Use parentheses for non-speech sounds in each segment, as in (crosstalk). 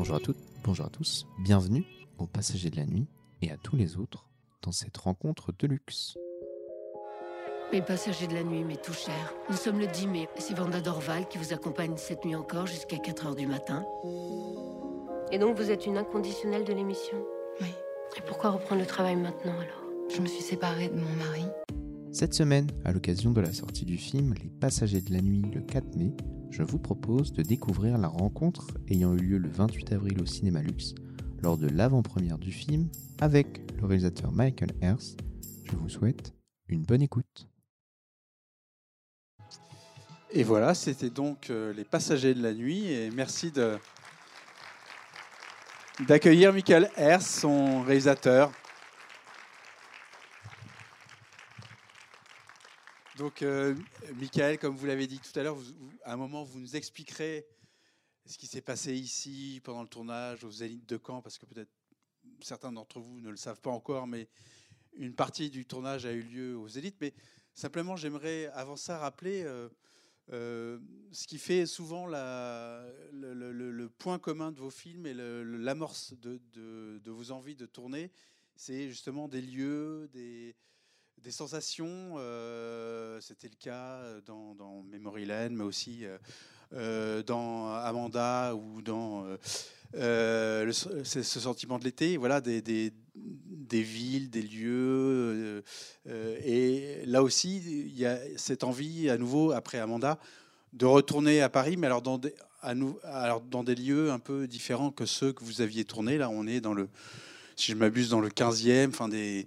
Bonjour à toutes, bonjour à tous, bienvenue aux passagers de la nuit et à tous les autres dans cette rencontre de luxe. Les passagers de la nuit, mais tout cher. Nous sommes le 10 mai. C'est Vanda Dorval qui vous accompagne cette nuit encore jusqu'à 4 heures du matin. Et donc vous êtes une inconditionnelle de l'émission? Oui. Et pourquoi reprendre le travail maintenant alors? Je me suis séparée de mon mari. Cette semaine, à l'occasion de la sortie du film Les Passagers de la Nuit le 4 mai, je vous propose de découvrir la rencontre ayant eu lieu le 28 avril au Cinéma Luxe lors de l'avant-première du film avec le réalisateur Michael Hers. Je vous souhaite une bonne écoute. Et voilà, c'était donc euh, Les Passagers de la Nuit. Et merci d'accueillir Michael Hers, son réalisateur. Donc, euh, Michael, comme vous l'avez dit tout à l'heure, à un moment, vous nous expliquerez ce qui s'est passé ici pendant le tournage aux Zénith de Caen, parce que peut-être certains d'entre vous ne le savent pas encore, mais une partie du tournage a eu lieu aux Zénith. Mais simplement, j'aimerais avant ça rappeler euh, euh, ce qui fait souvent le, point commun de vos films et l'amorce de vos envies de tourner, c'est justement des lieux, des, des sensations. euh, C'était le cas dans, dans Memory Lane, mais aussi euh, euh, dans Amanda ou dans euh, euh, le- ce, sentiment de l'été. Voilà, des, des, villes, des lieux. euh, euh, et là aussi, il y a cette envie, à nouveau, après Amanda, de retourner à Paris, mais alors dans des, alors dans des lieux un peu différents que ceux que vous aviez tournés. Là, on est dans le, si je m'abuse, dans le 15e, enfin des,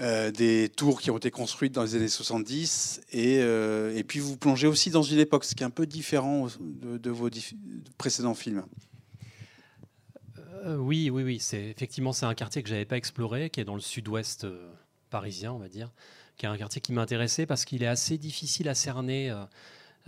euh, des tours qui ont été construites dans les années 70. Et, euh, et puis vous plongez aussi dans une époque, ce qui est un peu différent de, vos précédents films. Euh, oui, oui, oui. C'est effectivement c'est un quartier que j'avais pas exploré, qui est dans le sud-ouest parisien, on va dire, qui est un quartier qui m'intéressait parce qu'il est assez difficile à cerner.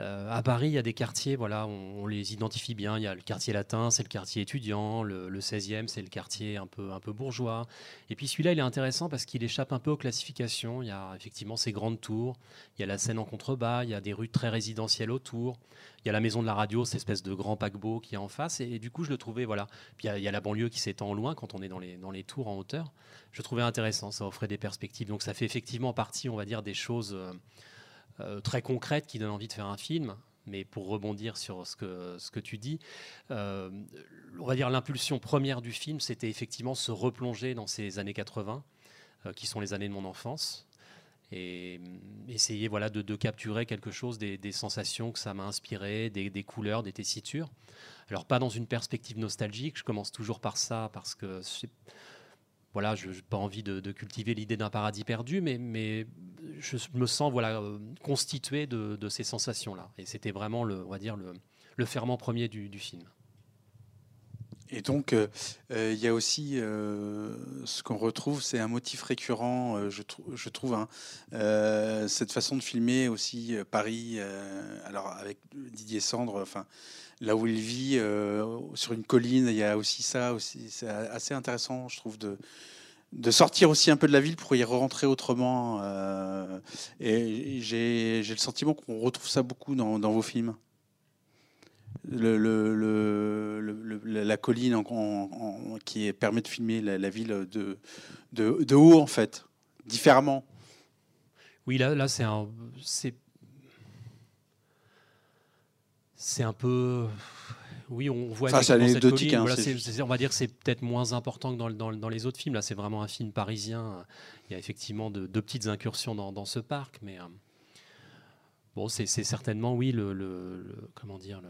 Euh, à Paris, il y a des quartiers, voilà, on, les identifie bien. Il y a le quartier latin, c'est le quartier étudiant. Le, le 16e, c'est le quartier un peu, un peu bourgeois. Et puis celui-là, il est intéressant parce qu'il échappe un peu aux classifications. Il y a effectivement ces grandes tours. Il y a la Seine en contrebas. Il y a des rues très résidentielles autour. Il y a la maison de la radio, cette espèce de grand paquebot qui est en face. Et, du coup, je le trouvais, voilà. Puis il y a, la banlieue qui s'étend loin quand on est dans les, dans les tours en hauteur. Je trouvais intéressant, ça offrait des perspectives. Donc ça fait effectivement partie, on va dire, des choses euh, euh, très concrètes qui donnent envie de faire un film. Mais pour rebondir sur ce que, ce que tu dis, euh, on va dire l'impulsion première du film, c'était effectivement se replonger dans ces années 80, euh, qui sont les années de mon enfance, et essayer voilà, de, de capturer quelque chose des, des sensations que ça m'a inspiré, des, des couleurs, des tessitures. Alors pas dans une perspective nostalgique, je commence toujours par ça parce que voilà, je n'ai pas envie de, cultiver l'idée d'un paradis perdu, mais, je me sens voilà, constitué de, ces sensations-là. Et c'était vraiment le, ferment premier du film. Et donc, euh, euh, il y a aussi euh, ce qu'on retrouve, c'est un motif récurrent, je, trou- je trouve, hein, cette façon de filmer aussi Paris, alors avec Didier Sandre, enfin, là où il vit, sur une colline, il y a aussi ça, aussi, c'est assez intéressant, je trouve, de, sortir aussi un peu de la ville pour y rentrer autrement. et j'ai le sentiment qu'on retrouve ça beaucoup dans vos films le, le- le- le- le- la colline en- en- en- qui permet de filmer la, la ville de, de, de haut, en fait, différemment. Oui, là, là c'est un. C'est. C'est un peu. Oui, on voit. Enfin, c'est anecdotique, hein, Voilà, c'est c'est- on va dire que c'est peut-être moins important que dans, dans le- dans les autres films. Là, c'est vraiment un film parisien. Il y a effectivement de, deux petites incursions dans, dans ce parc, mais. euh, bon, c'est certainement, oui, le. comment dire le-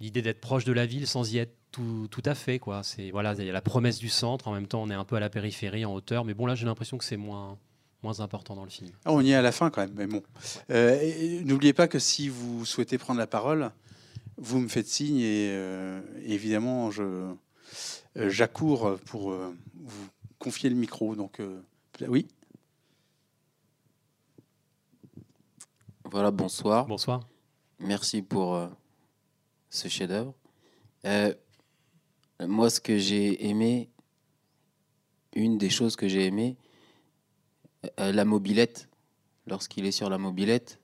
L'idée d'être proche de la ville sans y être tout, tout à fait. Quoi. C'est, voilà, il y a la promesse du centre, en même temps on est un peu à la périphérie, en hauteur, mais bon là j'ai l'impression que c'est moins, moins important dans le film. Ah, on y est à la fin quand même, mais bon. Euh, N'oubliez pas que si vous souhaitez prendre la parole, vous me faites signe et euh, évidemment, je euh, j'accours pour euh, vous confier le micro. Donc, euh, oui. Voilà, bonsoir. Bonsoir. Merci pour euh, ce chef-d'œuvre. Euh, moi, ce que j'ai aimé, une des choses que j'ai aimé, euh, la mobilette. Lorsqu'il est sur la mobilette,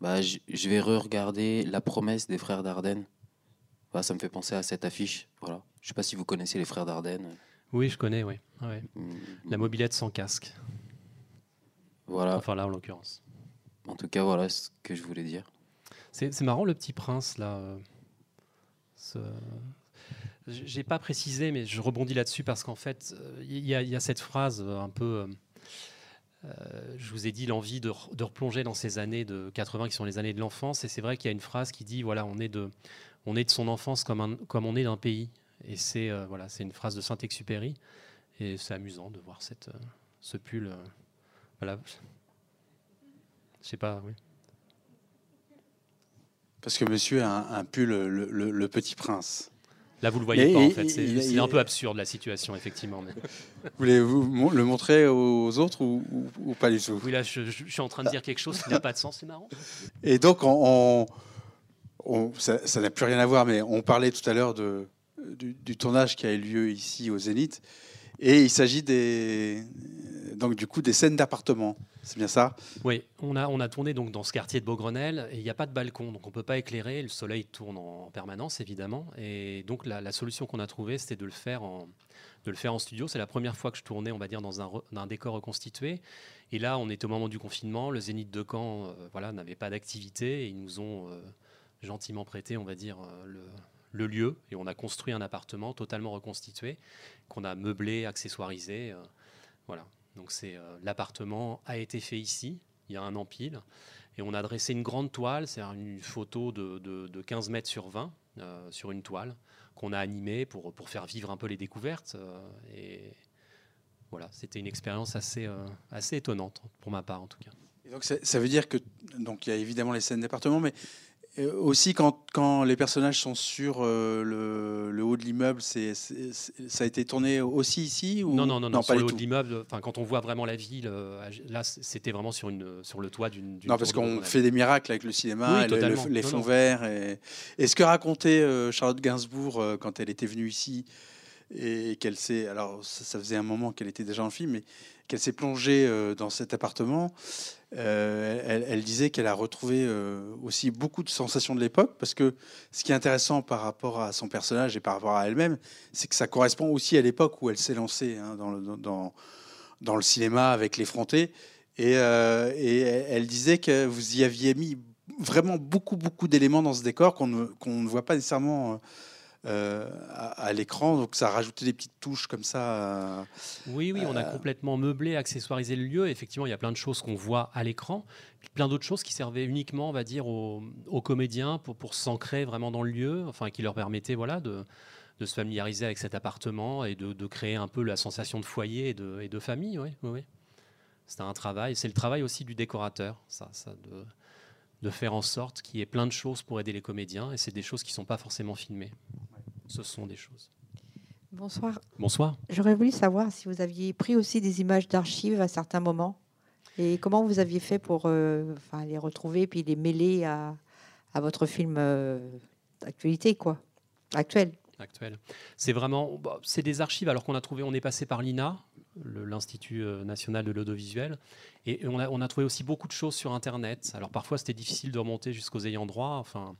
bah, je, vais re-regarder La promesse des frères Dardenne. bah, ça me fait penser à cette affiche. Voilà. Je sais pas si vous connaissez les frères Dardenne. Oui, je connais, oui. Ouais. Mm, La mobilette sans casque. Voilà. Enfin, là, en l'occurrence. En tout cas, voilà ce que je voulais dire. C'est c'est marrant, le petit prince, là. Euh, J'ai pas précisé, mais je rebondis là-dessus parce qu'en fait, euh, il y, a- il y a cette phrase euh, un peu. euh, euh, je vous ai dit l'envie de, re- de replonger dans ces années de 80 qui sont les années de l'enfance. Et c'est vrai qu'il y a une phrase qui dit voilà, on est de, on est de son enfance comme, un- comme on est d'un pays. Et c'est euh, voilà, c'est une phrase de Saint-Exupéry. Et c'est amusant de voir cette, euh, ce pull. euh, voilà. Je sais pas, oui. Parce que monsieur a un, un pull, le, le- le petit prince. Là, vous le voyez Mais pas, en fait. C'est un peu absurde, la situation, effectivement. mais- (laughs) Voulez-vous le montrer aux autres ou, ou- ou pas du tout? Oui, là, je, suis en train de dire quelque chose qui n'a pas de sens. C'est marrant. (laughs) Et donc, on, on- on- ça n'a plus rien à voir, mais on parlait tout à l'heure du tournage qui a eu lieu ici au Zénith. Et il s'agit des, donc, du coup, des scènes d'appartement. C'est bien ça? Oui, on a, on a tourné donc dans ce quartier de Beaugrenelle et il n'y a pas de balcon, donc on ne peut pas éclairer. Le soleil tourne en, en permanence, évidemment. Et donc, la, solution qu'on a trouvée, c'était de le faire en, de le faire en studio. C'est la première fois que je tournais, on va dire, dans un, dans un décor reconstitué. Et là, on était au moment du confinement. Le Zénith de Caen euh, voilà, n'avait pas d'activité et ils nous ont euh, gentiment prêté, on va dire, euh, le, le lieu. Et on a construit un appartement totalement reconstitué qu'on a meublé, accessoirisé. voilà. Donc c'est euh, l'appartement a été fait ici, il y a un empile, et on a dressé une grande toile, c'est une photo de, de- de 15 mètres sur 20 euh, sur une toile qu'on a animée pour, pour faire vivre un peu les découvertes. euh, et voilà, c'était une expérience assez, assez étonnante pour ma part en tout cas. Donc, ça, ça veut dire que donc il y a évidemment les scènes d'appartement, mais aussi quand, quand les personnages sont sur euh, le, le haut de l'immeuble, c'est, ça a été tourné aussi ici ou Non, non, non, non, pas sur le haut tout. de l'immeuble, enfin, quand on voit vraiment la ville, euh, là c'était vraiment sur, une, sur le toit d'une. Non, parce qu'on fait des miracles avec le cinéma, Oui, et le- le- totalement. les Non, fonds non. verts. Et, et ce que racontait euh, Charlotte Gainsbourg euh, quand elle était venue ici, et qu'elle s'est. Alors, ça, faisait un moment qu'elle était déjà en film, mais qu'elle s'est plongée euh, dans cet appartement. euh, elle, disait qu'elle a retrouvé euh, aussi beaucoup de sensations de l'époque, parce que ce qui est intéressant par rapport à son personnage et par rapport à elle-même, c'est que ça correspond aussi à l'époque où elle s'est lancée hein, dans, le, cinéma avec l'effronté. Et, et elle disait que vous y aviez mis vraiment beaucoup, beaucoup d'éléments dans ce décor qu'on ne, voit pas nécessairement à, à l'écran. Donc ça rajoutait des petites touches comme ça. euh, Oui, oui, on a Euh, complètement meublé, accessoirisé le lieu. Effectivement, il y a plein de choses qu'on voit à l'écran, puis plein d'autres choses qui servaient uniquement, on va dire, aux, aux comédiens pour, pour s'ancrer vraiment dans le lieu, enfin, qui leur permettaient, voilà, de, de se familiariser avec cet appartement et de, de créer un peu la sensation de foyer et de, et de famille. Oui, oui, oui. C'était un travail. C'est le travail aussi du décorateur, ça, ça de, de faire en sorte qu'il y ait plein de choses pour aider les comédiens. Et c'est des choses qui ne sont pas forcément filmées. Ce sont des choses. Bonsoir. Bonsoir. J'aurais voulu savoir si vous aviez pris aussi des images d'archives à certains moments et comment vous aviez fait pour euh, enfin, les retrouver puis les mêler à, à votre film euh, d'actualité, quoi. Actuel. actuel. C'est vraiment, bah, c'est des archives. Alors qu'on a trouvé, on est passé par l'INA, l'Institut euh, national de l'audiovisuel, et on a, on a trouvé aussi beaucoup de choses sur Internet. Alors parfois c'était difficile de remonter jusqu'aux ayants droit. Enfin,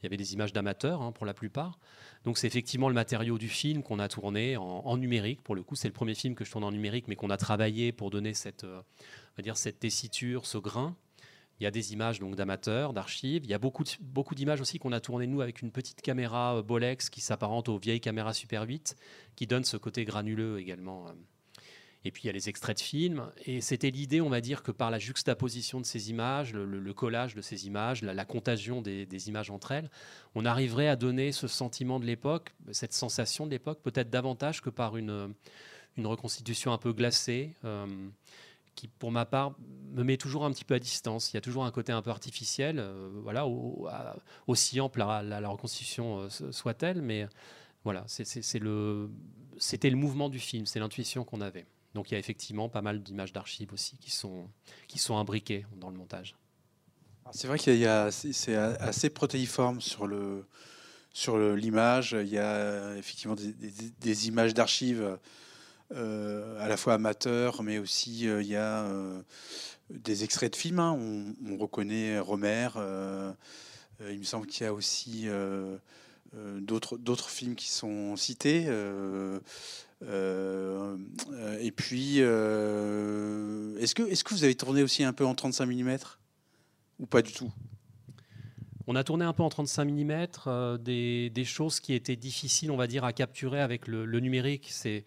il y avait des images d'amateurs hein, pour la plupart. Donc c'est effectivement le matériau du film qu'on a tourné en, numérique. Pour le coup, c'est le premier film que je tourne en numérique, mais qu'on a travaillé pour donner cette, euh, dire cette tessiture, ce grain. Il y a des images donc d'amateurs, d'archives. Il y a beaucoup, beaucoup d'images aussi qu'on a tournées nous avec une petite caméra euh, Bolex qui s'apparente aux vieilles caméras Super 8, qui donne ce côté granuleux également. Et puis il y a les extraits de films. Et c'était l'idée, on va dire, que par la juxtaposition de ces images, le, collage de ces images, la, contagion des, images entre elles, on arriverait à donner ce sentiment de l'époque, cette sensation de l'époque, peut-être davantage que par une, reconstitution un peu glacée. euh, qui, pour ma part, me met toujours un petit peu à distance. Il y a toujours un côté un peu artificiel, euh, voilà, aussi ample la, reconstitution euh, so- soit-elle, mais voilà, c'était le mouvement du film, c'est l'intuition qu'on avait. Donc il y a effectivement pas mal d'images d'archives aussi qui sont, qui sont imbriquées dans le montage. Alors, C'est vrai qu'il y a, c'est assez protéiforme sur le sur l'image. Il y a effectivement des, images d'archives euh, à la fois amateurs, mais aussi euh, il y a euh, des extraits de films. hein. On, on reconnaît Romer. il me semble qu'il y a aussi d'autres d'autres films qui sont cités. Euh, euh, et puis, euh, est-ce que, est que vous avez tourné aussi un peu en 35 mm ou pas du tout? On a tourné un peu en 35 mm, euh, des, des choses qui étaient difficiles, on va dire, à capturer avec le, le numérique. C'est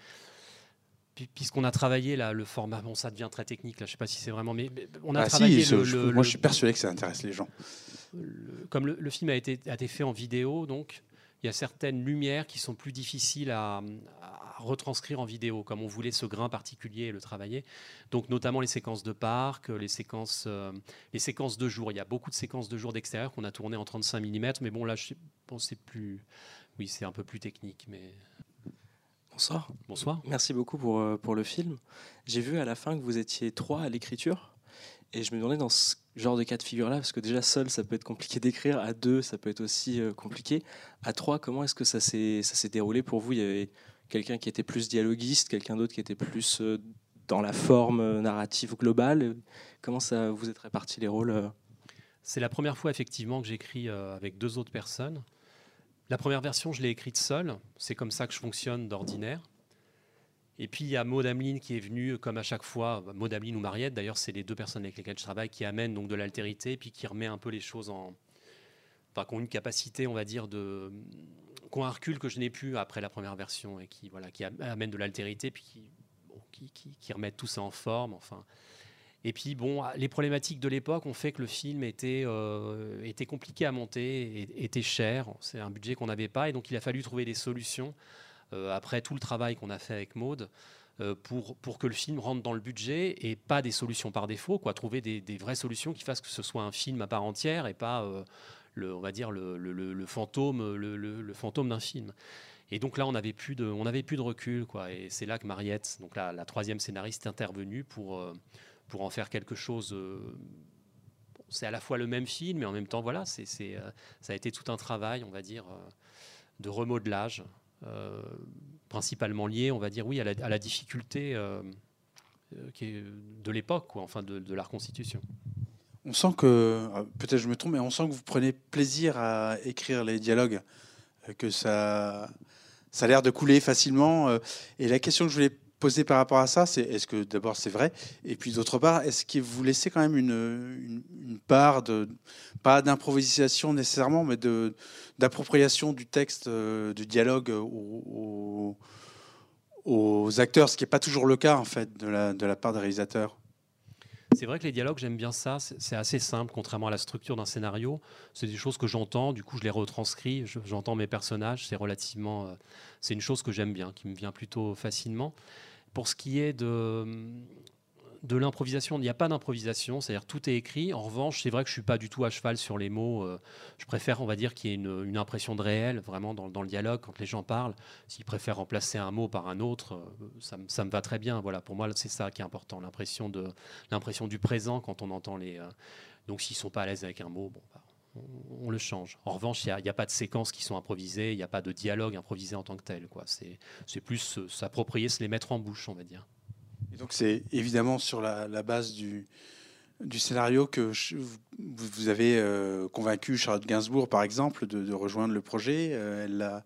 pu- puisqu'on a travaillé là, le format. Bon, ça devient très technique. Là, je sais pas si c'est vraiment, mais on a Ah, travaillé ce- le- je- le- moi je suis persuadé que ça intéresse les gens. comme le, film a été, a été fait en vidéo, donc il y a certaines lumières qui sont plus difficiles à retranscrire en vidéo, comme on voulait ce grain particulier et le travailler. Donc notamment les séquences de parc, les séquences, euh, les séquences de jour. Il y a beaucoup de séquences de jour d'extérieur qu'on a tournées en 35 mm, mais bon là, je bon, c'est plus, oui, c'est un peu plus technique, mais Bonsoir. bonsoir. Merci beaucoup pour, euh, pour le film. J'ai vu à la fin que vous étiez trois à l'écriture. Et je me demandais dans ce genre de cas de figure-là, parce que déjà seul, ça peut être compliqué d'écrire. À deux, ça peut être aussi euh, compliqué. À trois, comment est-ce que ça s'est ça s'est déroulé pour vous? Il y avait quelqu'un qui était plus dialoguiste, quelqu'un d'autre qui était plus euh, dans la forme euh, narrative globale. Comment ça vous êtes répartis les rôles euh C'est la première fois effectivement que j'écris avec deux autres personnes. La première version, je l'ai écrite seule. C'est comme ça que je fonctionne d'ordinaire. Et puis il y a Maud Ameline qui est venue, comme à chaque fois, bah, Maud Ameline ou Mariette, d'ailleurs, c'est les deux personnes avec lesquelles je travaille, qui amènent donc de l'altérité, puis qui remet un peu les choses en. Enfin, qui ont une capacité, on va dire, de. Qui ont un recul que je n'ai plus après la première version, et qui, voilà, qui de l'altérité, puis qui, bon, qui, remettent tout ça en forme. Enfin. Et puis, bon, les problématiques de l'époque ont fait que le film était, euh, était compliqué à monter, était cher. C'est un budget qu'on n'avait pas, et donc il a fallu trouver des solutions euh, après tout le travail qu'on a fait avec Maude euh, pour, pour que le film rentre dans le budget et pas des solutions par défaut, quoi. Trouver des, vraies solutions qui fassent que ce soit un film à part entière et pas, le, on va dire, le, fantôme, le, fantôme d'un film. Et donc là, on n'avait plus de, plus de recul. Et c'est là que Mariette, donc la, troisième scénariste, est intervenue pour, euh, en faire quelque chose. euh, c'est à la fois le même film, mais en même temps, voilà, c'est, euh, ça a été tout un travail, on va dire, de remodelage, principalement lié, on va dire, oui, à la, difficulté de l'époque, enfin, de, de la reconstitution. On sent que, ah, peut-être je me trompe, mais on sent que vous prenez plaisir à écrire les dialogues, euh, que ça, ça a l'air de couler facilement. euh, Et la question que je voulais poser par rapport à ça, c'est est-ce que d'abord c'est vrai, et puis d'autre part, est-ce que vous laissez quand même une, une, part de, pas d'improvisation nécessairement, mais de d'appropriation du texte, euh, du dialogue aux, aux- aux acteurs, ce qui n'est pas toujours le cas en fait de la, de la part des réalisateurs? C'est vrai que les dialogues, j'aime bien ça. C'est assez simple, contrairement à la structure d'un scénario. C'est des choses que j'entends, du coup, je les retranscris. je- J'entends mes personnages. C'est relativement. euh, c'est une chose que j'aime bien, qui me vient plutôt facilement. Pour ce qui est de, de l'improvisation, il n'y a pas d'improvisation, c'est-à-dire tout est écrit. En revanche, c'est vrai que je suis pas du tout à cheval sur les mots. euh, Je préfère, on va dire, qu'il y ait une, impression de réel, vraiment dans, le dialogue, quand les gens parlent. S'ils préfèrent remplacer un mot par un autre, euh, ça, me- va très bien. Voilà, pour moi, c'est ça qui est important, l'impression de l'impression du présent quand on entend les. euh, donc, s'ils sont pas à l'aise avec un mot, bon, bah, on, le change. En revanche, il n'y a, pas de séquences qui sont improvisées, il n'y a pas de dialogue improvisé en tant que tel. C'est plus s'approprier, se les mettre en bouche, on va dire. Donc c'est évidemment sur la, base du, scénario que vous, avez euh, convaincu Charlotte Gainsbourg, par exemple, de, rejoindre le projet. Euh,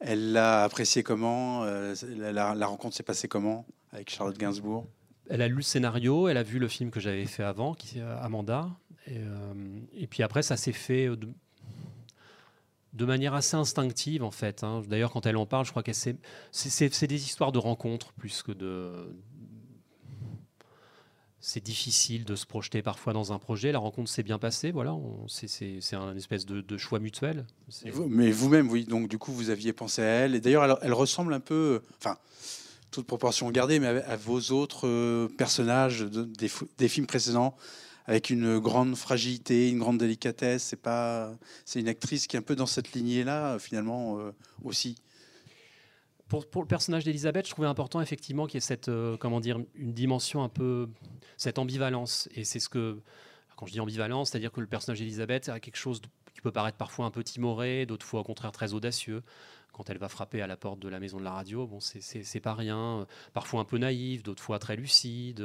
elle l'a apprécié comment Euh, la, rencontre s'est passée comment avec Charlotte Gainsbourg? Elle a lu le scénario, elle a vu le film que j'avais fait avant, qui Amanda. Et, puis après, ça s'est fait de, manière assez instinctive, en fait. hein. D'ailleurs, quand elle en parle, je crois qu'elle c'est des histoires de rencontres plus que de. C'est difficile de se projeter parfois dans un projet. La rencontre s'est bien passée, voilà. c'est- un espèce de, de choix mutuel. Mais vous-même, oui. Donc du coup, vous aviez pensé à elle. Et d'ailleurs, elle, ressemble un peu, enfin, toute proportion gardée, mais à, vos autres euh, personnages de- des, des films précédents, avec une grande fragilité, une grande délicatesse. C'est pas, c'est une actrice qui est un peu dans cette lignée-là, finalement euh, aussi. Pour, le personnage d'Elisabeth, je trouvais important effectivement qu'il y ait cette, euh, comment dire, une dimension un peu, cette ambivalence. Et c'est ce que, quand je dis ambivalence, c'est-à-dire que le personnage d'Elisabeth a quelque chose qui peut paraître parfois un peu timoré, d'autres fois au contraire très audacieux quand elle va frapper à la porte de la maison de la radio, bon, c'est pas rien. Parfois un peu naïf, d'autres fois très lucide,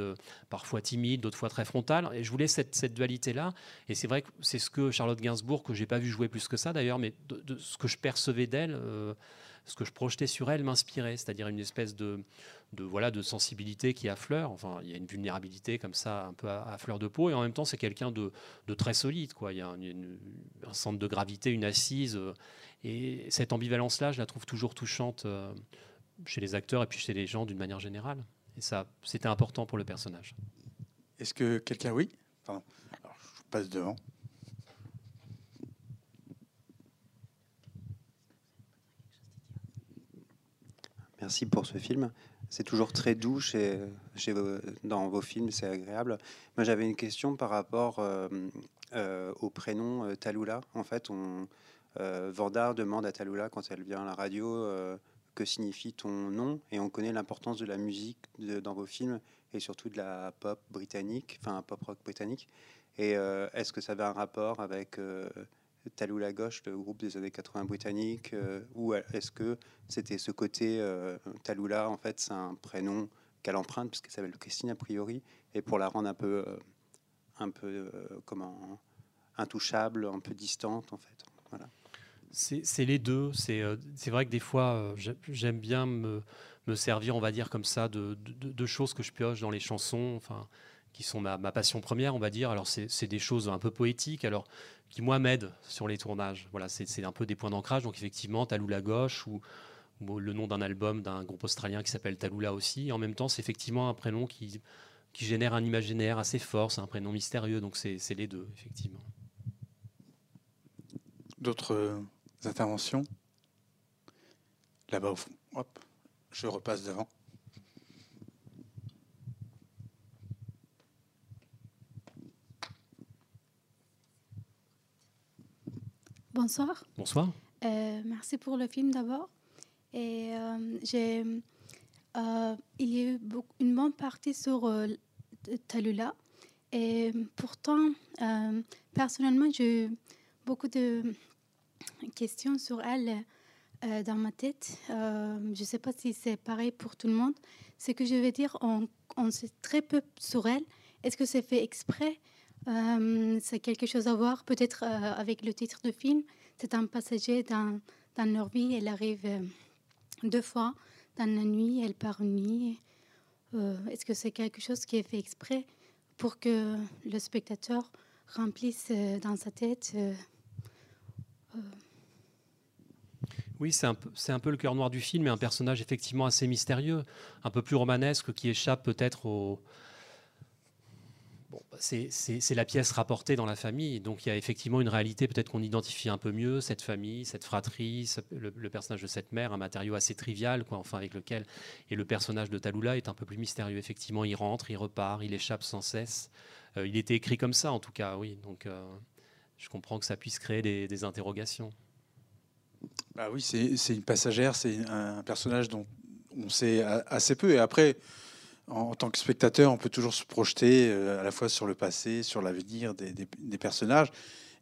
parfois timide, d'autres fois très frontal. Et je voulais cette, cette dualité-là. Et c'est vrai que c'est ce que Charlotte Gainsbourg, que j'ai pas vu jouer plus que ça d'ailleurs, mais de, ce que je percevais d'elle, euh, ce que je projetais sur elle m'inspirait, c'est-à-dire une espèce de, de, voilà, de sensibilité qui affleure. Enfin, il y a une vulnérabilité comme ça, un peu à, fleur de peau, et en même temps, c'est quelqu'un de, de, très solide. Quoi. Il y a un centre de gravité, une assise. Euh, et cette ambivalence-là, je la trouve toujours touchante euh, chez les acteurs et puis chez les gens d'une manière générale. Et ça, c'était important pour le personnage. Est-ce que quelqu'un, oui? Pardon. Alors, je passe devant. Merci pour ce film. C'est toujours très doux chez, dans vos films, c'est agréable. Moi, j'avais une question par rapport euh, euh, au prénom Talula. En fait, on, euh, Vandar demande à Talula quand elle vient à la radio euh, que signifie ton nom et on connaît l'importance de la musique dans vos films et surtout de la pop britannique, enfin pop rock britannique. Et euh, est-ce que ça avait un rapport avec Talula Gauche, le groupe des années 80 britannique, ou est-ce que c'était ce côté Talula en fait c'est un prénom qu'elle emprunte puisqu'elle s'appelle Christine a priori et pour la rendre un peu un peu comment intouchable, un peu distante en fait. Voilà. C'est les deux. Euh, c'est vrai que des fois, euh, j'aime bien me, servir, on va dire, comme ça, de, choses que je pioche dans les chansons, enfin, qui sont ma, passion première, on va dire. Alors, c'est des choses un peu poétiques, alors, qui, moi, m'aident sur les tournages. Voilà, c'est un peu des points d'ancrage. Donc, effectivement, Taloula Gauche ou, le nom d'un album d'un groupe australien qui s'appelle Taloula aussi. Et en même temps, c'est effectivement un prénom qui, qui génère un imaginaire assez fort. C'est un prénom mystérieux. Donc, c'est les deux, effectivement. D'autres interventions? Là-bas au fond. Hop, je repasse devant. Bonsoir. Bonsoir. Euh, merci pour le film d'abord. Et euh, j'ai, euh, il y a eu une bonne partie sur Talula. Et pourtant, personnellement, j'ai eu beaucoup de question sur elle dans ma tête. Je ne sais pas si c'est pareil pour tout le monde. Ce que je veux dire, on, on sait très peu sur elle. Est-ce que c'est fait exprès? Euh, C'est quelque chose à voir peut-être avec le titre de film. C'est un passager dans, dans leur vie. Elle arrive deux fois dans la nuit, elle part une nuit. Est-ce que c'est quelque chose qui est fait exprès pour que le spectateur remplisse dans sa tête oui, c'est un, un, peu le cœur noir du film, et un personnage effectivement assez mystérieux, un peu plus romanesque, qui échappe peut-être au... Bah, c'est la pièce rapportée dans la famille, donc il y a effectivement une réalité peut-être qu'on identifie un peu mieux, cette famille, cette fratrie, le, personnage de cette mère, un matériau assez trivial, quoi, enfin avec lequel... Et le personnage de Talula est un peu plus mystérieux, effectivement, il rentre, il repart, il échappe sans cesse. Euh, il était écrit comme ça, en tout cas, oui, donc euh, je comprends que ça puisse créer des interrogations. Bah oui, c'est une passagère, c'est un personnage dont on sait assez peu. Et après, en, tant que spectateur, on peut toujours se projeter euh, à la fois sur le passé, sur l'avenir des, personnages.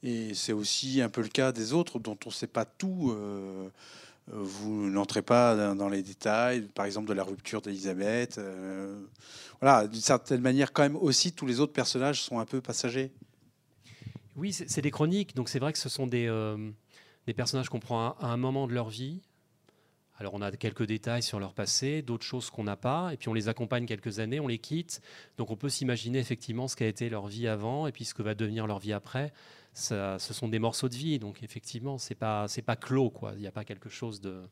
Et c'est aussi un peu le cas des autres dont on ne sait pas tout. Euh, vous n'entrez pas dans les détails, par exemple de la rupture d'Elisabeth. Euh, voilà, d'une certaine manière, quand même aussi, tous les autres personnages sont un peu passagers. Oui, c'est des chroniques, donc c'est vrai que ce sont des personnages qu'on prend à, un moment de leur vie. Alors on a quelques détails sur leur passé, d'autres choses qu'on n'a pas, et puis on les accompagne quelques années, on les quitte. Donc on peut s'imaginer effectivement ce qu'a été leur vie avant et puis ce que va devenir leur vie après. Ça, ce sont des morceaux de vie, donc effectivement c'est pas c'est pas clos quoi. Il n'y a pas quelque chose de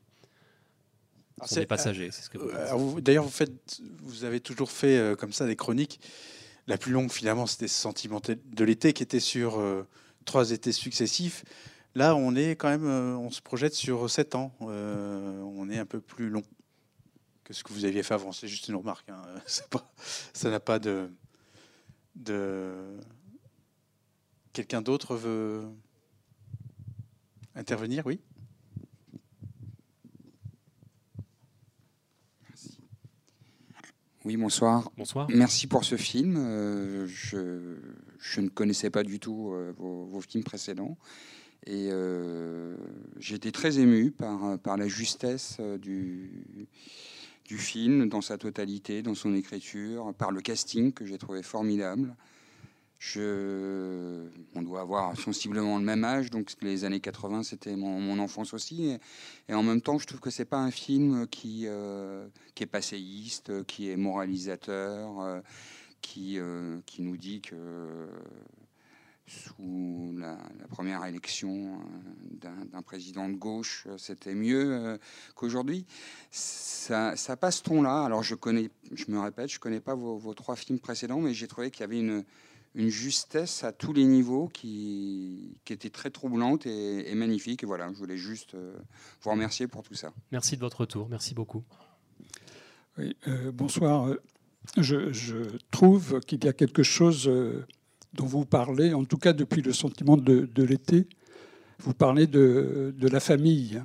c'est des passagers. C'est ce que euh, D'ailleurs, vous faites, vous avez toujours fait euh, comme ça des chroniques. La plus longue, finalement, c'était Sentiment de l'été, qui était sur euh, trois étés successifs. Là, on est quand même, euh, on se projette sur 7 ans. Euh, on est un peu plus long que ce que vous aviez fait avant. C'est juste une remarque. Hein. (laughs) ça n'a pas de. de... Quelqu'un d'autre veut intervenir Oui? Oui, bonsoir. Bonsoir. Merci pour ce film. Euh, je, ne connaissais pas du tout vos, vos, films précédents. Et euh, j'ai été très ému par, la justesse euh, du, film dans sa totalité, dans son écriture, par le casting que j'ai trouvé formidable. On doit avoir sensiblement le même âge, donc les années 80, c'était mon, enfance aussi. Et, en même temps, je trouve que c'est pas un film qui, euh, est passéiste, qui est moralisateur, euh, qui nous dit que sous la, la première élection euh, d'un président de gauche, euh, c'était mieux euh, qu'aujourd'hui. Ça, ça, passe ton-là. Alors je connais, je me répète, je connais pas vos, vos trois films précédents, mais j'ai trouvé qu'il y avait une, une, justesse à tous les niveaux qui, qui était très troublante et, et, magnifique. Et voilà, je voulais juste vous remercier pour tout ça. Merci de votre retour. Merci beaucoup. Oui, euh, bonsoir. Je, je trouve qu'il y a quelque chose dont vous parlez, en tout cas depuis le sentiment de, l'été, vous parlez de, la famille.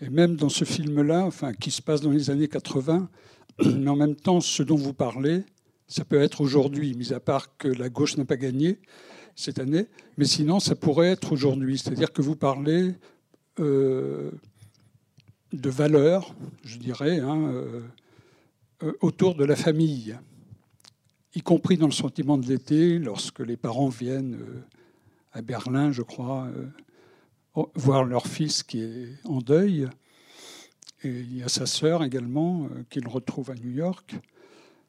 Et même dans ce film-là, qui se passe dans les années 80, (clears throat) mais en même temps, ce dont vous parlez, ça peut être aujourd'hui, mis à part que la gauche n'a pas gagné cette année, mais sinon, ça pourrait être aujourd'hui. C'est-à-dire que vous parlez euh, de valeurs, je dirais, hein, euh, autour de la famille y compris dans le sentiment de l'été, lorsque les parents viennent euh, à Berlin, je crois, euh, voir leur fils qui est en deuil. Et il y a sa sœur également, euh, qu'il retrouve à New York.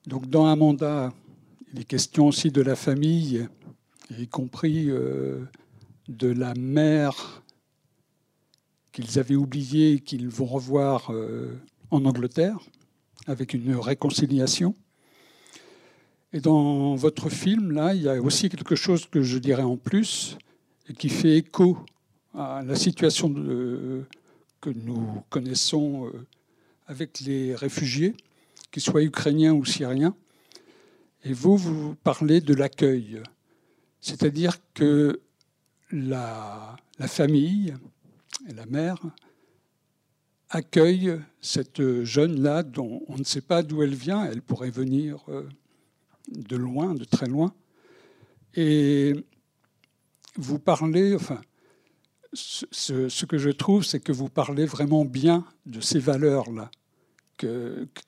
Donc dans un mandat, il est question aussi de la famille, y compris de la mère qu'ils avaient oubliée, qu'ils vont revoir en Angleterre, avec une réconciliation. Et dans votre film, là, il y a aussi quelque chose que je dirais en plus, et qui fait écho à la situation que nous connaissons euh, avec les réfugiés, qu'ils soient ukrainiens ou syriens. Et vous, vous parlez de l'accueil. C'est-à-dire que la, la, famille et la mère accueillent cette jeune-là dont on ne sait pas d'où elle vient. Elle pourrait venir euh, de loin, de très loin. Et vous parlez, enfin, ce, que je trouve, c'est que vous parlez vraiment bien de ces valeurs-là,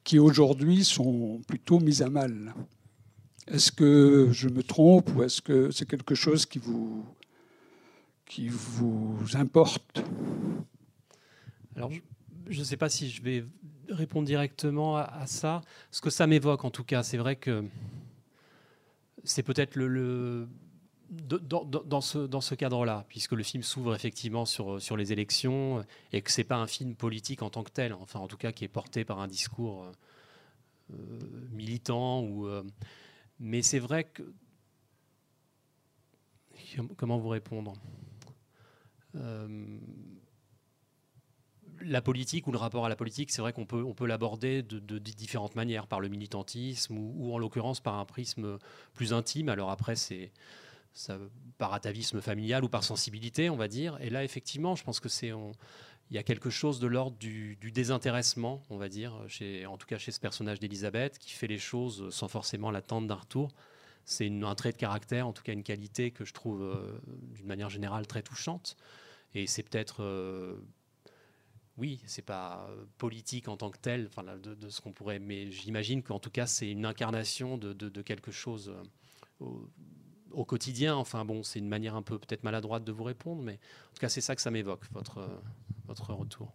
qui aujourd'hui sont plutôt mises à mal. Est-ce que je me trompe ou est-ce que c'est quelque chose qui vous, qui vous importe? Alors, je ne sais pas si je vais répondre directement à ça. Ce que ça m'évoque, en tout cas, c'est vrai que c'est peut-être le, dans, ce, dans ce cadre-là, puisque le film s'ouvre effectivement sur, les élections et que ce n'est pas un film politique en tant que tel, enfin en tout cas qui est porté par un discours euh, militant. Ou, euh, mais c'est vrai que... Comment vous répondre? Euh, la politique ou le rapport à la politique, c'est vrai qu'on peut, on peut l'aborder de, différentes manières, par le militantisme ou, en l'occurrence par un prisme plus intime. Alors après, c'est par atavisme familial ou par sensibilité, on va dire. Et là, effectivement, je pense que c'est il y a quelque chose de l'ordre du, du, désintéressement, on va dire, chez, en tout cas chez ce personnage d'Elisabeth, qui fait les choses sans forcément l'attente d'un retour. C'est un trait de caractère, en tout cas une qualité que je trouve euh, d'une manière générale très touchante. Et c'est peut-être euh, oui, c'est pas politique en tant que tel, de, ce qu'on pourrait, mais j'imagine qu'en tout cas, c'est une incarnation de, quelque chose au, au, quotidien. Enfin bon, c'est une manière un peu peut-être maladroite de vous répondre, mais en tout cas, c'est ça que ça m'évoque, votre, votre retour.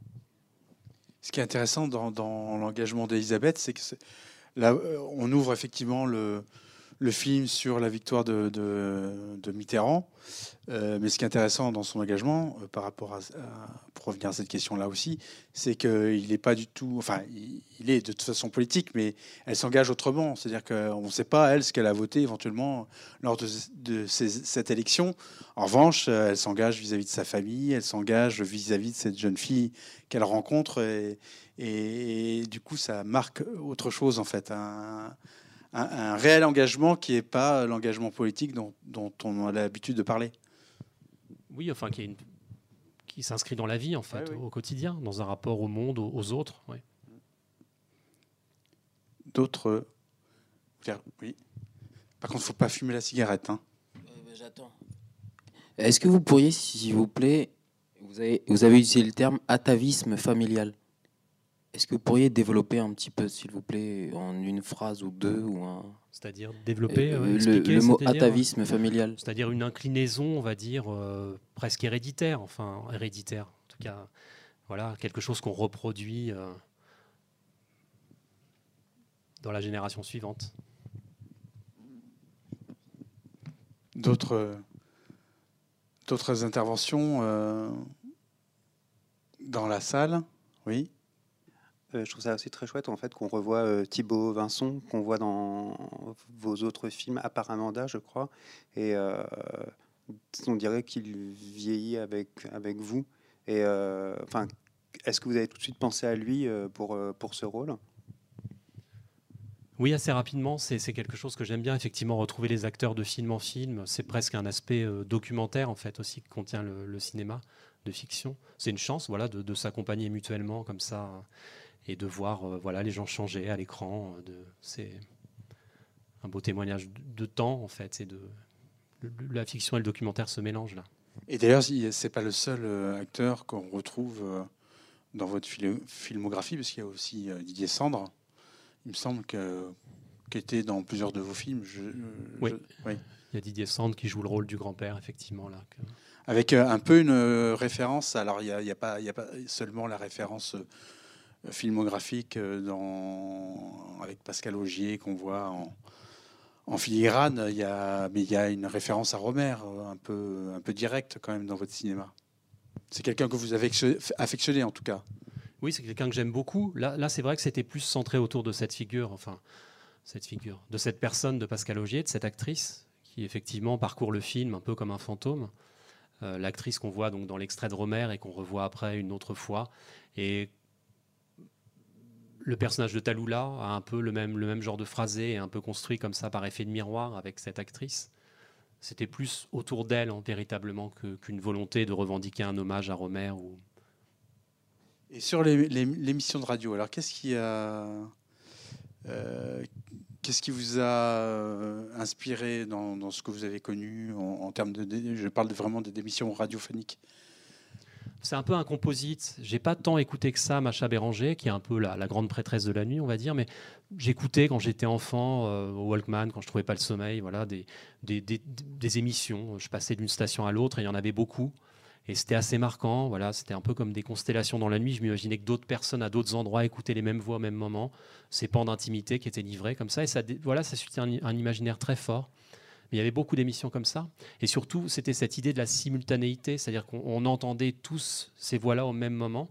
Ce qui est intéressant dans, dans l'engagement d'Elisabeth, c'est que là, on ouvre effectivement le, le film sur la victoire de, Mitterrand. Euh, mais ce qui est intéressant dans son engagement, euh, par rapport à, pour revenir à cette question-là aussi, c'est qu'il n'est pas du tout, enfin, il, est de toute façon politique, mais elle s'engage autrement. C'est-à-dire qu'on ne sait pas, elle, ce qu'elle a voté éventuellement lors de, cette élection. En revanche, elle s'engage vis-à-vis de sa famille, elle s'engage vis-à-vis de cette jeune fille qu'elle rencontre, et, du coup, ça marque autre chose, en fait. Un, un, réel engagement qui n'est pas l'engagement politique dont, dont, on a l'habitude de parler. Oui, enfin, qui, qui s'inscrit dans la vie, en fait, ouais, oui. au quotidien, dans un rapport au monde, aux, aux autres. D'autres. Oui. Par contre, il ne faut pas fumer la cigarette. Hein. Euh, J'attends. Est-ce que vous pourriez, s'il vous plaît, vous avez, vous avez utilisé le terme atavisme familial? Est-ce que vous pourriez développer un petit peu, s'il vous plaît, en une phrase ou deux ou un... C'est-à-dire développer Euh, le- expliquer, le mot c'est-à-dire- atavisme familial. C'est-à-dire une inclinaison, on va dire, euh, presque héréditaire, enfin héréditaire, en tout cas, voilà, quelque chose qu'on reproduit euh, dans la génération suivante. D'autres euh, d'autres interventions euh, dans la salle Oui. Euh, je trouve ça aussi très chouette en fait qu'on revoit euh, Thibaut Vincent qu'on voit dans vos autres films, à part Amanda, je crois, et euh, on dirait qu'il vieillit avec avec vous. Euh, enfin, est-ce que vous avez tout de suite pensé à lui pour pour ce rôle? Oui, assez rapidement, c'est quelque chose que j'aime bien, effectivement, retrouver les acteurs de film en film. C'est presque un aspect documentaire, en fait, aussi, que contient le, cinéma de fiction. C'est une chance, voilà, de, s'accompagner mutuellement comme ça euh, et de voir, euh, voilà, les gens changer à l'écran. euh, C'est un beau témoignage de, temps, en fait. C'est de la fiction et le documentaire se mélangent là. Et d'ailleurs, il- c'est pas le seul euh, acteur qu'on retrouve dans votre filmographie, parce qu'il y a aussi Didier Sandre. Il me semble que qui était dans plusieurs de vos films. Je- Oui. je- oui. Il y a Didier Sand qui joue le rôle du grand-père, effectivement là. Avec un peu une référence. Alors, il n'y a, il y a pas il y a pas seulement la référence filmographique euh, dans, avec Pascal Augier qu'on voit en, en filigrane. Il y a, mais il y a une référence à Romer, euh, un peu, un peu directe quand même dans votre cinéma. C'est quelqu'un que vous avez affectionné- en tout cas. Oui, c'est quelqu'un que j'aime beaucoup. Là, là c'est vrai que c'était plus centré autour de cette figure, enfin, cette figure, de cette personne de Pascal Augier, de cette actrice, qui effectivement parcourt le film un peu comme un fantôme. Euh, L'actrice qu'on voit donc dans l'extrait de Romer et qu'on revoit après une autre fois. Et le personnage de Talula a un peu le même, le même genre de phrasé, un peu construit comme ça par effet de miroir avec cette actrice. C'était plus autour d'elle, hein, véritablement, qu'une volonté de revendiquer un hommage à Romer Et sur l'émission de radio, alors qu'est-ce qui a, euh, qu'est-ce qui vous a euh, inspiré dans, ce que vous avez connu en, termes de, je parle vraiment des émissions radiophoniques? C'est un peu un composite. J'ai pas tant écouté que ça Macha Béranger, qui est un peu la, grande prêtresse de la nuit, on va dire, mais j'écoutais quand j'étais enfant euh, au Walkman, quand je trouvais pas le sommeil, voilà, des, émissions. Je passais d'une station à l'autre et il y en avait beaucoup. Et c'était assez marquant. Voilà, c'était un peu comme des constellations dans la nuit. Je m'imaginais que d'autres personnes à d'autres endroits écoutaient les mêmes voix au même moment, ces pans d'intimité qui étaient livrés comme ça. Et ça, voilà, ça suscitait un imaginaire très fort. Mais il y avait beaucoup d'émissions comme ça. Et surtout, c'était cette idée de la simultanéité, c'est-à-dire qu'on on entendait tous ces voix-là au même moment.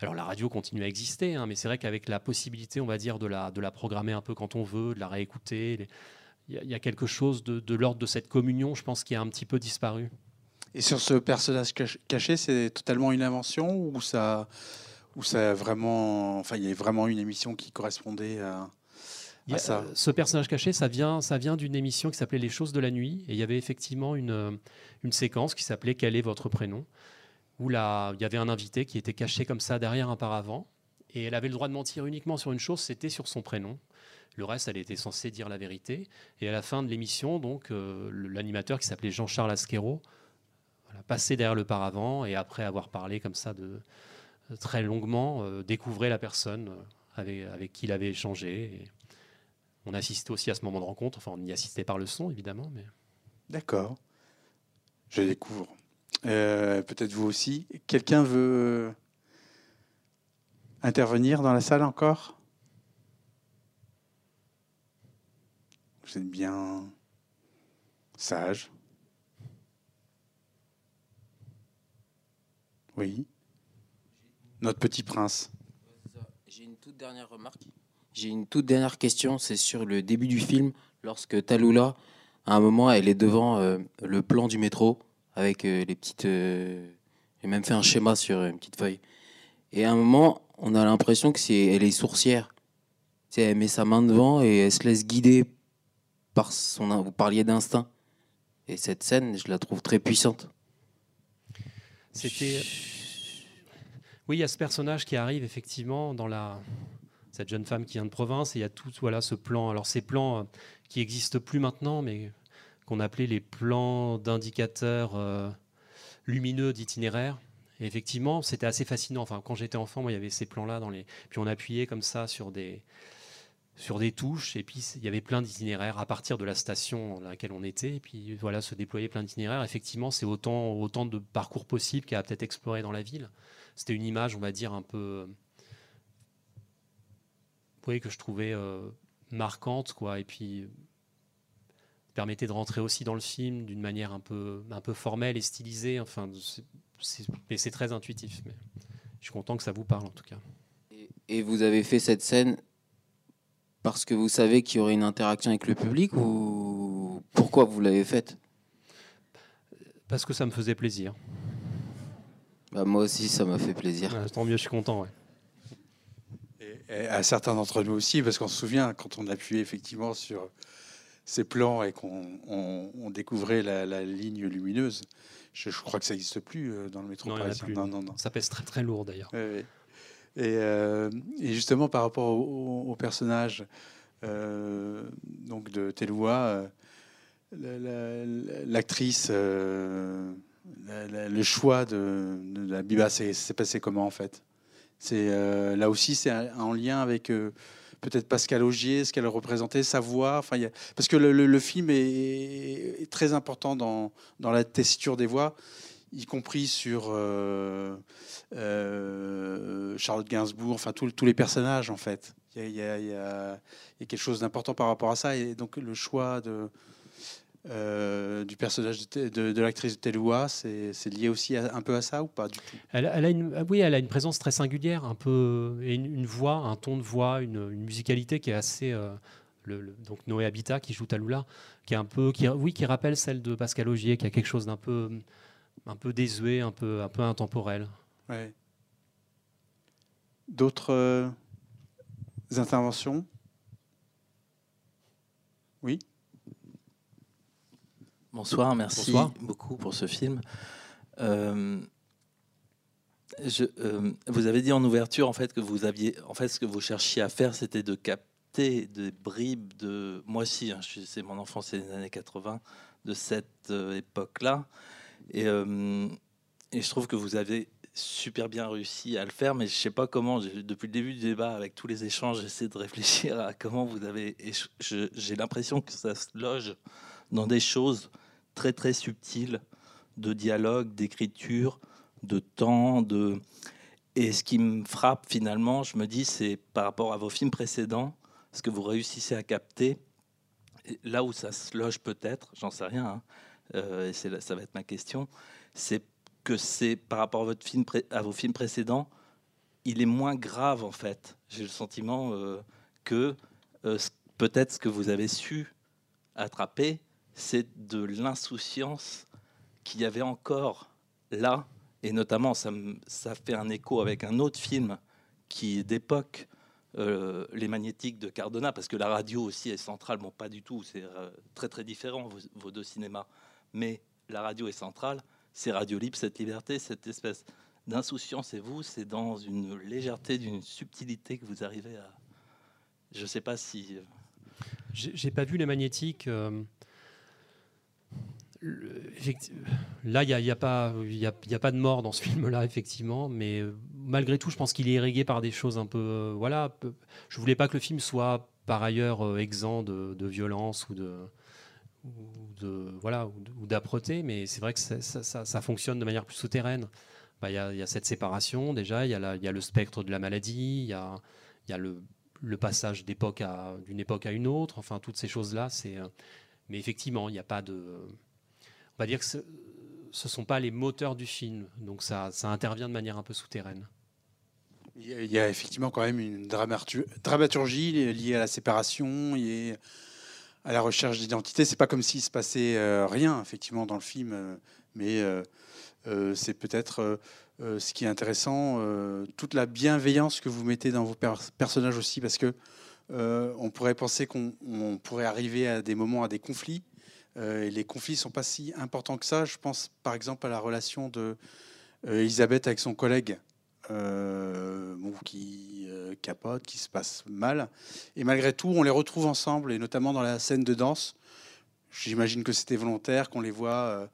Alors la radio continue à exister, hein, mais c'est vrai qu'avec la possibilité, on va dire, de la, programmer un peu quand on veut, de la réécouter, il y, a- quelque chose de, l'ordre de cette communion, je pense, qui a un petit peu disparu. Et sur ce personnage cach- caché, c'est totalement une invention ou ça, ou ça vraiment, enfin, il y a vraiment une émission qui correspondait à a- ça. Ce personnage caché, ça vient, ça vient d'une émission qui s'appelait Les choses de la nuit. Et il y avait effectivement une, euh, une séquence qui s'appelait Quel est votre prénom? Où là, il y avait un invité qui était caché comme ça derrière un paravent. Et elle avait le droit de mentir uniquement sur une chose, c'était sur son prénom. Le reste, elle était censée dire la vérité. Et à la fin de l'émission, donc, euh, l'animateur qui s'appelait Jean-Charles Asquero voilà, passait derrière le paravent et après avoir parlé comme ça de, très longuement, euh, découvrait la personne euh, avec, avec qui il avait échangé. Et on assistait aussi à ce moment de rencontre. Enfin, on y assistait par le son, évidemment. Mais... D'accord. Je découvre. Euh, Peut-être vous aussi. Quelqu'un veut intervenir dans la salle encore? Vous êtes bien sage. Oui. Notre petit prince. J'ai une toute dernière remarque. J'ai une toute dernière question, c'est sur le début du film, lorsque Talula, à un moment, elle est devant euh, le plan du métro avec euh, les petites. euh, J'ai même fait un schéma sur une petite feuille. Et à un moment, on a l'impression que c'est elle est sourcière. Tu elle met sa main devant et elle se laisse guider par son. Vous parliez d'instinct. Et cette scène, je la trouve très puissante. C'était. Oui, il y a ce personnage qui arrive effectivement dans la cette jeune femme qui vient de province et il y a tout voilà ce plan. Alors ces plans euh, qui n'existent plus maintenant, mais qu'on appelait les plans d'indicateurs euh, lumineux d'itinéraire. Et effectivement, c'était assez fascinant. Enfin, quand j'étais enfant, moi, il y avait ces plans-là dans les. Puis on appuyait comme ça sur des sur des touches, et puis il y avait plein d'itinéraires à partir de la station dans laquelle on était, et puis voilà, se déployer plein d'itinéraires. Effectivement, c'est autant, autant de parcours possibles qu'à peut-être explorer dans la ville. C'était une image, on va dire, un peu. Vous voyez, que je trouvais euh, marquante, quoi, et puis permettait de rentrer aussi dans le film d'une manière un peu, un peu formelle et stylisée. Enfin, mais c'est très intuitif. Mais je suis content que ça vous parle en tout cas. Et vous avez fait cette scène parce que vous savez qu'il y aurait une interaction avec le public ou pourquoi vous l'avez faite? Parce que ça me faisait plaisir. Bah, moi aussi, ça m'a fait plaisir. tant mieux, je suis content. Ouais. Et, à certains d'entre nous aussi, parce qu'on se souvient quand on appuyait effectivement sur ces plans et qu'on découvrait la, ligne lumineuse. Je, crois que ça n'existe plus euh, dans le métro non, parisien. Non, non, non. Ça pèse très très lourd d'ailleurs. Euh, et, justement, par rapport au, personnage euh, donc de Teloua, l'actrice, le choix de, de la Biba, c'est passé comment en fait? C'est là aussi, c'est en lien avec peut-être Pascal Augier, ce qu'elle représentait, sa voix. Enfin, parce que le, film est, très important dans, dans, la tessiture des voix, y compris sur euh, euh, Charlotte Gainsbourg, enfin tous les personnages en fait. Il y, a, quelque chose d'important par rapport à ça, et donc le choix de, euh, du personnage de, de, l'actrice de Teloua, c'est lié aussi un peu à ça ou pas du tout? Elle, a une, ah oui, elle a une présence très singulière, un peu, et une, voix, un ton de voix, une, musicalité qui est assez. Euh, le, donc Noé Habitat qui joue Talula, qui est un peu, qui, oui, qui rappelle celle de Pascal Augier, qui a quelque chose d'un peu, un peu désuet, un peu, un peu intemporel. Ouais. D'autres euh, interventions? Oui? Bonsoir, merci beaucoup pour ce film. Euh, je, euh, vous avez dit en ouverture en fait que vous aviez, en fait, ce que vous cherchiez à faire, c'était de capter des bribes de, moi aussi, hein, c'est mon enfance, c'est les années 80, de cette euh, époque-là, et, et, je trouve que vous avez super bien réussi à le faire, mais je sais pas comment. Depuis le début du débat, avec tous les échanges, j'essaie de réfléchir à comment vous avez. J'ai l'impression que ça se loge dans des choses très très subtil de dialogue, d'écriture, de temps, de et ce qui me frappe finalement, je me dis, c'est par rapport à vos films précédents, ce que vous réussissez à capter, là où ça se loge peut-être, j'en sais rien, hein, euh, ça va être ma question, c'est que c'est par rapport à vos films précédents, il est moins grave en fait. J'ai le sentiment euh, que euh, peut-être ce que vous avez su attraper, c'est de l'insouciance qu'il y avait encore là, et notamment ça, fait un écho avec un autre film qui est d'époque, euh, Les Magnétiques de Cardona, parce que la radio aussi est centrale, bon pas du tout, c'est euh, très très différent vos, deux cinémas, mais la radio est centrale, c'est Radio Libre, cette liberté, cette espèce d'insouciance, et vous, c'est dans une légèreté, d'une subtilité que vous arrivez à... Je ne sais pas si... Euh, j'ai pas vu Les Magnétiques là, il n'y a, y a, pas, y a, y a, pas de mort dans ce film-là, effectivement, mais euh, malgré tout, je pense qu'il est irrigué par des choses un peu. Euh, voilà, je voulais pas que le film soit par ailleurs euh, exempt de, violence ou de, voilà ou d'âpreté, mais c'est vrai que ça, fonctionne de manière plus souterraine. Bah, il y, a, cette séparation déjà, il y, a le spectre de la maladie, il y a, y a le, passage d'une époque à une autre, enfin toutes ces choses-là, c'est. Mais effectivement, il n'y a pas de on va dire que ce ne sont pas les moteurs du film, donc ça, intervient de manière un peu souterraine. Il y, a, effectivement quand même une dramaturgie liée à la séparation, liée à la recherche d'identité. C'est pas comme s'il se passait euh, rien effectivement dans le film, euh, mais euh, c'est peut-être ce qui est intéressant, toute la bienveillance que vous mettez dans vos personnages aussi, parce que on pourrait penser qu'on pourrait arriver à des moments à des conflits euh, les conflits sont pas si importants que ça. Je pense par exemple à la relation de euh, avec son collègue, euh, qui capote, qui se passe mal. Et malgré tout, on les retrouve ensemble, et notamment dans la scène de danse. J'imagine que c'était volontaire, qu'on les voit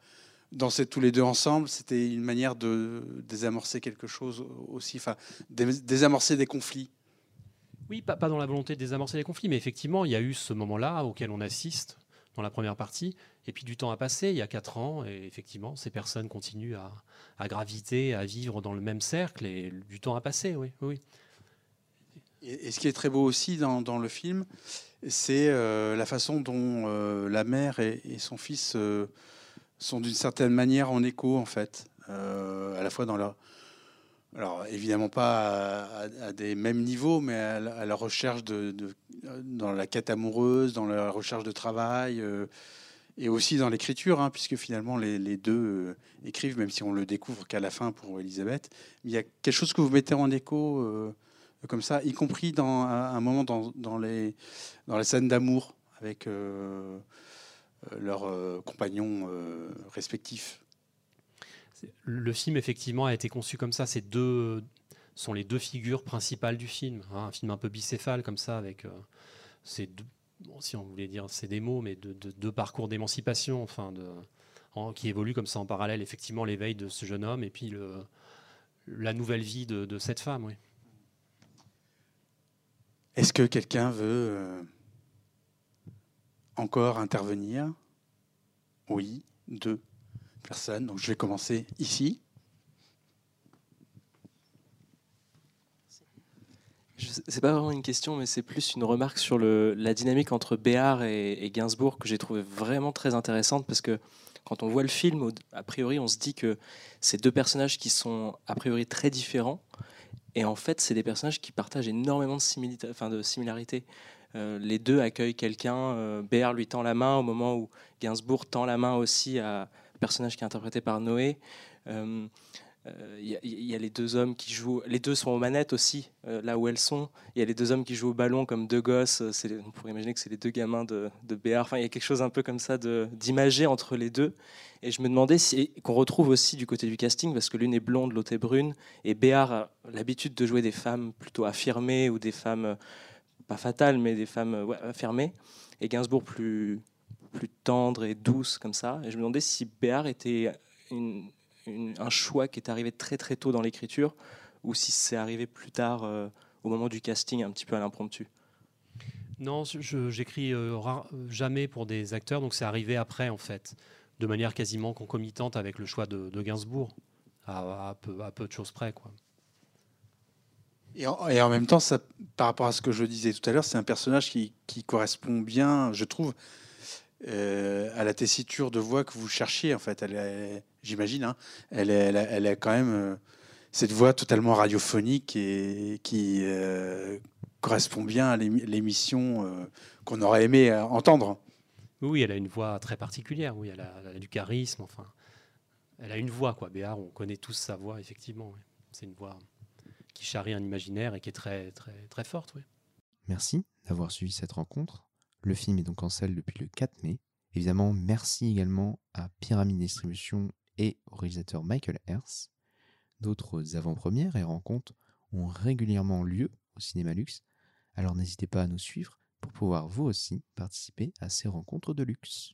danser tous les deux ensemble, c'était une manière de désamorcer quelque chose aussi, enfin, désamorcer des conflits. Oui, pas, dans la volonté de désamorcer les conflits, mais effectivement, il y a eu ce moment-là auquel on assiste dans la première partie, et puis du temps a passé, il y a quatre ans, et effectivement, ces personnes continuent à, graviter, à vivre dans le même cercle, et du temps a passé, oui. oui. Et, ce qui est très beau aussi dans, le film, c'est euh, la façon dont euh, la mère et, son fils euh, sont d'une certaine manière en écho, en fait, à la fois dans leur alors évidemment pas à, des mêmes niveaux, mais à, la recherche de, dans la quête amoureuse, dans la recherche de travail, euh, et aussi dans l'écriture, hein, puisque finalement les, deux euh, écrivent, même si on le découvre qu'à la fin pour Elisabeth. Il y a quelque chose que vous mettez en écho euh, comme ça, y compris dans un moment dans, dans les dans les scènes d'amour avec leurs compagnons respectifs le film, effectivement, a été conçu comme ça. Ces deux sont les deux figures principales du film. Hein. un film un peu bicéphale, comme ça, avec euh, ces deux, si on voulait dire c'est des mots, mais deux de, parcours d'émancipation, enfin, de, qui évoluent comme ça en parallèle. Effectivement, l'éveil de ce jeune homme et puis la nouvelle vie de, cette femme. Oui. Est-ce que quelqu'un veut euh, encore intervenir? Oui, deux. Personne. Donc je vais commencer ici. C'est pas vraiment une question, mais c'est plus une remarque sur la dynamique entre Béard et, Gainsbourg que j'ai trouvé vraiment très intéressante parce que quand on voit le film, a priori, on se dit que c'est deux personnages qui sont a priori très différents. Et en fait, c'est des personnages qui partagent énormément de, enfin, de similarités. Euh, les deux accueillent quelqu'un. Euh, Béard lui tend la main au moment où Gainsbourg tend la main aussi à, personnage qui est interprété par Noé. Il euh, euh, y, a les deux hommes qui jouent, les deux sont aux manettes aussi, euh, là où elles sont. Il y a les deux hommes qui jouent au ballon comme deux gosses. On pourrait imaginer que c'est les deux gamins de, de Béard. Enfin, il y a quelque chose un peu comme ça d'imagé entre les deux. Et je me demandais si qu'on retrouve aussi du côté du casting, parce que l'une est blonde, l'autre est brune, et Béard a l'habitude de jouer des femmes plutôt affirmées ou des femmes pas fatales, mais des femmes affirmées, et Gainsbourg plus plus tendre et douce comme ça. Et je me demandais si Béard était un choix qui est arrivé très très tôt dans l'écriture ou si c'est arrivé plus tard euh, au moment du casting, un petit peu à l'impromptu. Non, j'écris euh, jamais pour des acteurs, donc c'est arrivé après en fait, de manière quasiment concomitante avec le choix de, Gainsbourg, à, peu, à, peu, de choses près. Quoi. Et en, même temps, ça, par rapport à ce que je disais tout à l'heure, c'est un personnage qui, qui, correspond bien, je trouve, euh, à la tessiture de voix que vous cherchiez, en fait. Elle j'imagine, hein, elle, est, elle, a, quand même euh, cette voix totalement radiophonique et qui euh, correspond bien à l'émission qu'on aurait aimé entendre. Oui, elle a une voix très particulière. Oui, elle a, du charisme. Enfin, elle a une voix, quoi. Béard, on connaît tous sa voix, effectivement. C'est une voix qui charrie un imaginaire et qui est très, très, très forte. Oui. Merci d'avoir suivi cette rencontre. Le film est donc en salle depuis le 4 mai. Évidemment, merci également à Pyramide Distribution et au réalisateur Michael Hers. D'autres avant-premières et rencontres ont régulièrement lieu au Cinéma Luxe, alors n'hésitez pas à nous suivre pour pouvoir vous aussi participer à ces rencontres de luxe.